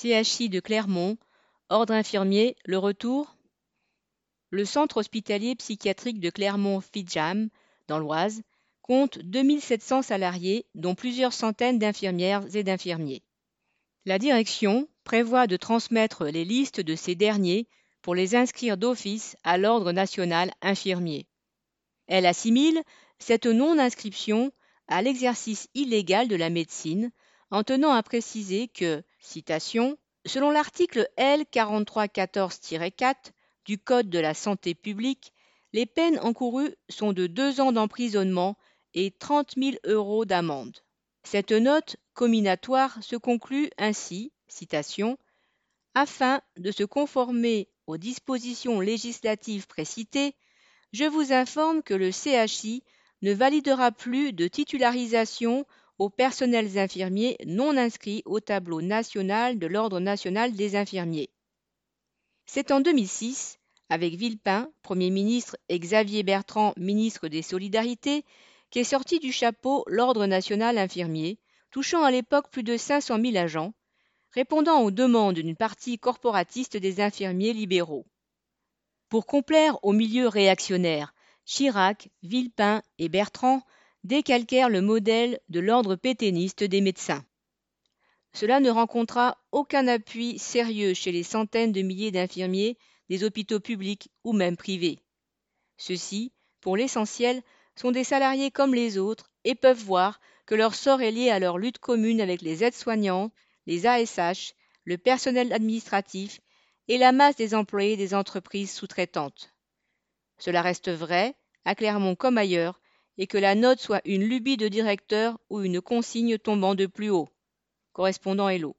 CHI de Clermont, Ordre infirmier, le retour Le centre hospitalier psychiatrique de Clermont-Fidjam, dans l'Oise, compte 2700 salariés, dont plusieurs centaines d'infirmières et d'infirmiers. La direction prévoit de transmettre les listes de ces derniers pour les inscrire d'office à l'Ordre national infirmier. Elle assimile cette non-inscription à l'exercice illégal de la médecine en tenant à préciser que, citation, selon l'article L 4314-4 du Code de la santé publique, les peines encourues sont de deux ans d'emprisonnement et 30 000 euros d'amende. Cette note comminatoire se conclut ainsi, afin de se conformer aux dispositions législatives précitées, je vous informe que le CHI ne validera plus de titularisation aux personnels infirmiers non inscrits au tableau national de l'Ordre national des infirmiers. C'est en 2006, avec Villepin, Premier ministre, et Xavier Bertrand, ministre des Solidarités, qu'est sorti du chapeau l'Ordre national infirmier, touchant à l'époque plus de 500 000 agents, répondant aux demandes d'une partie corporatiste des infirmiers libéraux. Pour complaire au milieu réactionnaire, Chirac, Villepin et Bertrand décalquèrent le modèle de l'ordre pétainiste des médecins. Cela ne rencontra aucun appui sérieux chez les centaines de milliers d'infirmiers des hôpitaux publics ou même privés. Ceux-ci, pour l'essentiel, sont des salariés comme les autres et peuvent voir que leur sort est lié à leur lutte commune avec les aides-soignants, les ASH, le personnel administratif et la masse des employés des entreprises sous-traitantes. Cela reste vrai, à Clermont comme ailleurs, et que la note soit une lubie de directeur ou une consigne tombant de plus haut. Correspondant Hello.